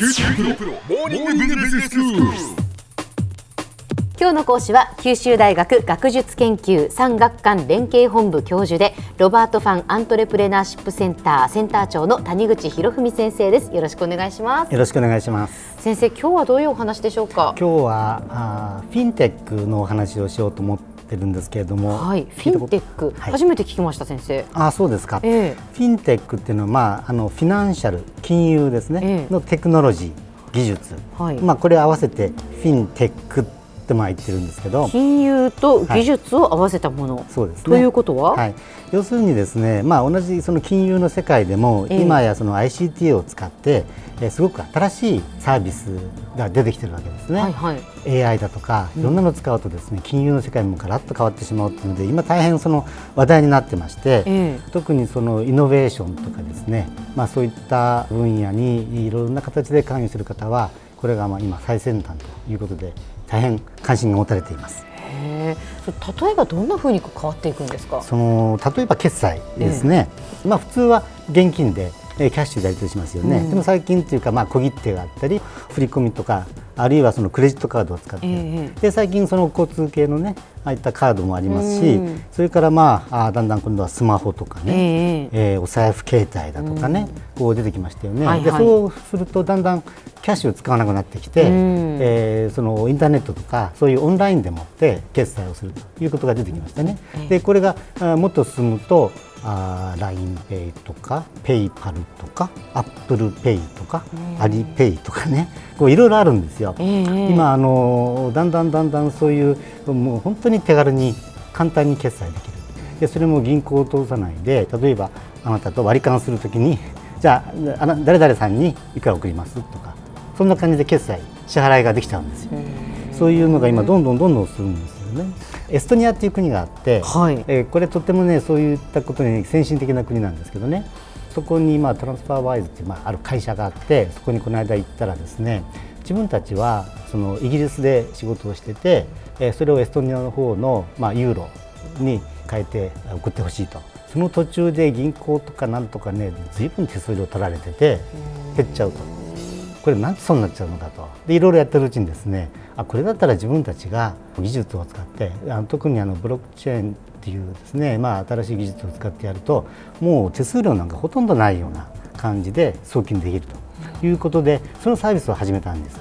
九州大学モーニングビジネススクール。今日の講師は九州大学学術研究産学官連携本部教授でロバート・ファン・アントレプレナーシップセンターセンター長の谷口博文先生ですよろしくお願いしますよろしくお願いします。先生今日はどういうお話でしょうか？今日はあーフィンテックのお話をしようと思ってるんですけれども、はい。フィンテック、はい。初めて聞きました先生。あーそうですか。ええ。フィンテックっていうのはまああのフィナンシャル金融ですね、ええ。のテクノロジー技術、はい。まあこれを合わせてフィンテックってまあ言ってるんですけど。金融と技術を合わせたもの、そうですね。ということは、はい、要するにですね、まあ、同じその金融の世界でも、ええ。今やその ICT を使って、えーすごく新しいサービスが出てきてるわけですね。はいはい。AI だとかいろんなのを使うとですね、金融の世界もガラッと変わってしまうというので今大変その話題になってまして、ええ。特にそのイノベーションとかですね、まあ、そういった分野にいろんな形で関与する方はこれがまあ今最先端ということで大変関心が持たれています。例えばどんなふうに変わっていくんですか？その例えば決済ですね、まあ、普通は現金でえーキャッシュでやり取りしますよね、うん。でも最近というかまあ小切手があったり振り込みとかあるいはそのクレジットカードを使って、ええで最近その交通系のねああいったカードもありますし、うん。それからまああーだんだん今度はスマホとかね、えええーお財布携帯だとかね、こう出てきましたよね、はいはい。でそうするとだんだんキャッシュを使わなくなってきて、うん。えーそのインターネットとかそういうオンラインでもって決済をするということが出てきましたね。ええ。でこれがあーもっと進むとあー LINEPay とか PayPal とか ApplePay とか、AliPay とかね。こういろいろあるんですよ。ええ今あのだんだんだんだんそういうもう本当に手軽に簡単に決済できる。でそれも銀行を通さないで例えばあなたと割り勘するときにじゃあ誰々さんにいくら送りますとかそんな感じで決済支払いができちゃうんですよ。そういうのが今どんどんどんどんするんですよね。エストニアっていう国があって、はいえーこれとってもねそういったことに先進的な国なんですけどねそこにまあトランスファーワイズっていうまあある会社があってそこにこの間行ったらですね自分たちはそのイギリスで仕事をしてて、えーそれをエストニアの方のまあユーロに変えて送ってほしいとその途中で銀行とかなんとかね随分手数料取られてて減っちゃうと。これなんでそうなっちゃうのかと。でいろいろやってるうちにですねあこれだったら自分たちが技術を使ってあの特にあのブロックチェーンっていうですね、まあ、新しい技術を使ってやるともう手数料なんかほとんどないような感じで送金できると。いうことでそのサービスを始めたんです。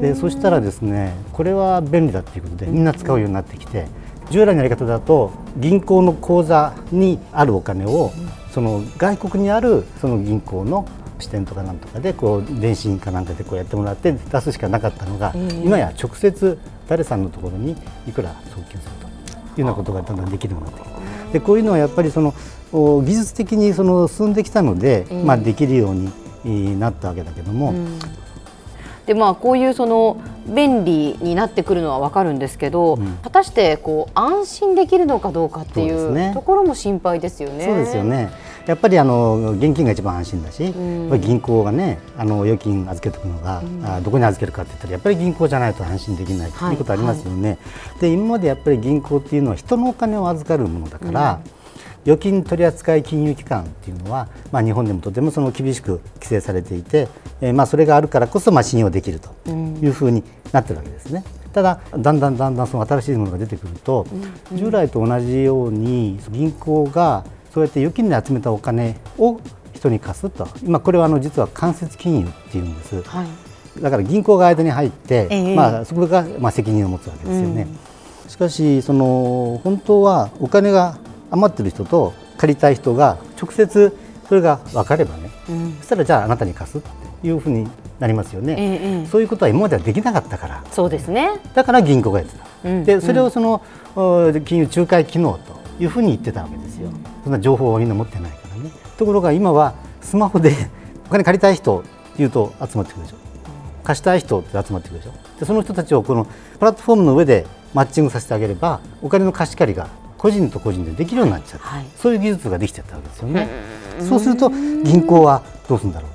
でそしたらですねこれは便利だということでみんな使うようになってきて従来のやり方だと銀行の口座にあるお金をその外国にあるその銀行の支店とかなんとかでこう電信かなんかでこうやってもらって出すしかなかったのが、今や直接誰さんのところにいくら送金するというようなことがだんだんできるようになってきてでこういうのはやっぱりそのお技術的にその進んできたので、まあ、できるようにえーなったわけだけども、でまあこういうその便利になってくるのはわかるんですけど、果たしてこう安心できるのかどうかっていうところも心配ですよね。そうですよ。ね。やっぱりあの現金が一番安心だし、やっぱり銀行がねあの預金預けておくのが、あどこに預けるかって言ったらやっぱり銀行じゃないと安心できないとはいいうことありますよね。で今までやっぱり銀行っていうのは人のお金を預かるものだから。預金取扱金融機関っていうのは、まあ、日本でもとてもその厳しく規制されていて、えーまあ、それがあるからこそまあ信用できるというふうになってるわけですね。ただだんだんだんだんその新しいものが出てくると、従来と同じように銀行がそうやって預金で集めたお金を人に貸すと。今これはあの実は間接金融っていうんです。はい。だから銀行が間に入って、ええ。まあ、そこがまあ責任を持つわけですよね。しかしその本当はお金が余ってる人と借りたい人が直接それが分かればね、そしたらじゃああなたに貸すっていうふうになりますよね、えそういうことは今まではできなかったから。そうですね。だから銀行がやってた、うん。でそれをその、お金融仲介機能というふうに言ってたわけですよ、そんな情報をみんな持ってないからね。ところが今はスマホで お金借りたい人っていうと集まってくるでしょ。貸したい人って集まってくるでしょ。でその人たちをこのプラットフォームの上でマッチングさせてあげればお金の貸し借りが個人と個人でできるようになっちゃって、はい。そういう技術ができちゃったわけですよね。そうすると銀行はどうするんだろう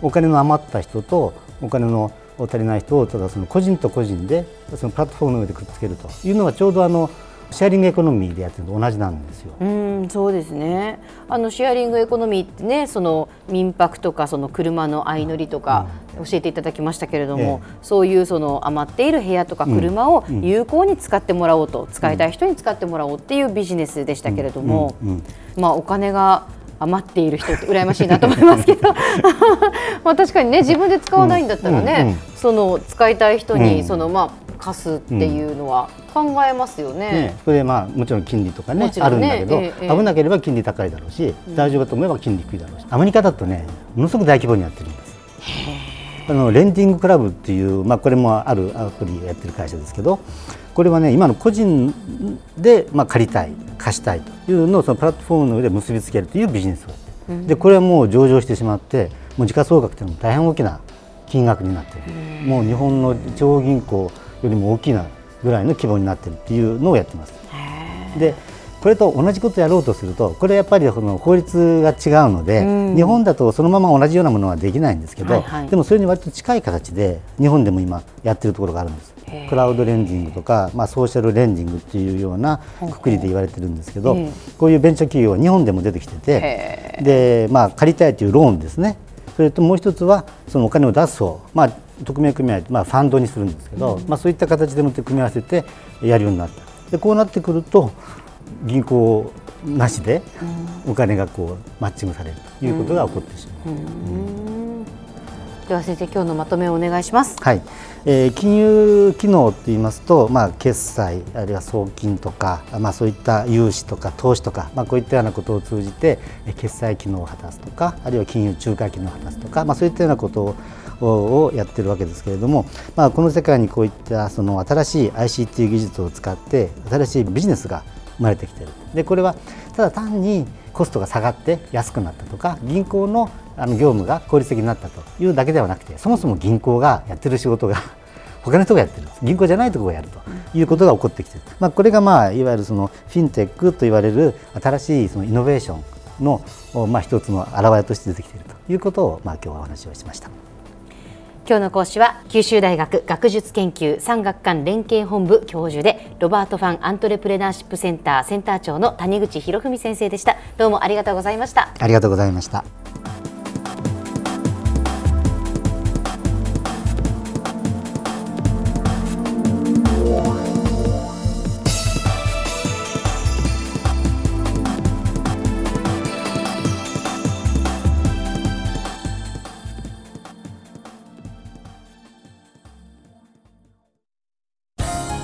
と、お金の余った人とお金の足りない人をただその個人と個人でそのプラットフォームの上でくっつけると。いうのはちょうどあのシェアリングエコノミーでやってるのと同じなんですよ。うんそうですね。あのシェアリングエコノミーってねその民泊とかその車の相乗りとか教えていただきましたけれども、えそういうその余っている部屋とか車を有効に使ってもらおうと、使いたい人に使ってもらおうっていうビジネスでしたけれども、うん。うん。まあお金が余っている人って羨ましいなと思いますけど。まあ確かにね自分で使わないんだったらね、うん。うん。その使いたい人にうん。そのまあ貸すっていうのは考えますよね。ね、それでまあもちろん金利とかねね。あるんだけど、ええええ。危なければ金利高いだろうし、大丈夫だと思えば金利低いだろうしアメリカだとねものすごく大規模にやってるんです。あのレンディングクラブっていう、まあ、これもあるアプリをやってる会社ですけどこれはね今の個人で、まあ、借りたい貸したいというのをそのプラットフォームの上で結びつけるというビジネスをやってる、でこれはもう上場してしまってもう時価総額というのも大変大きな金額になっている、もう日本の地方銀行よりも大きなぐらいの規模になっているっていうのをやってます。でこれと同じことをやろうとするとこれやっぱりこの法律が違うので、日本だとそのまま同じようなものはできないんですけど、はいはい。でもそれに割と近い形で日本でも今やってるところがあるんです。クラウドレンディングとか、まあ、ソーシャルレンディングっていうようなくくりで言われてるんですけど、ええ。こういうベンチャー企業は日本でも出てきててで、まあ、借りたいというローンですねそれともう一つはそのお金を出す方、まあ、匿名組合、まあ、ファンドにするんですけど、まあ、そういった形でもって組み合わせてやるようになった。でこうなってくると銀行なしでお金がこうマッチングされるということが起こってしまう。では先生今日のまとめをお願いします。はい、えー金融機能といいますと、まあ、決済あるいは送金とか、まあ、そういった融資とか投資とか、まあ、こういったようなことを通じて決済機能を果たすとかあるいは金融仲介機能を果たすとか、まあ、そういったようなことををやってるわけですけれども、まあ、この世界にこういったその新しい ICT 技術を使って新しいビジネスが生まれてきているでこれはただ単にコストが下がって安くなったとか銀行のあの業務が効率的になったというだけではなくてそもそも銀行がやってる仕事が 他の人がやってる銀行じゃないところがやるということが起こってきている、まあ、これが、まあ、いわゆるそのフィンテックと言われる新しいそのイノベーションの、おまあ、一つの表れとして出てきているということを、まあ、今日はお話をしました。今日の講師は九州大学学術研究産学官連携本部教授でロバート・ファン・アントレプレナーシップセンターセンター長の谷口博文先生でしたどうもありがとうございましたありがとうございました。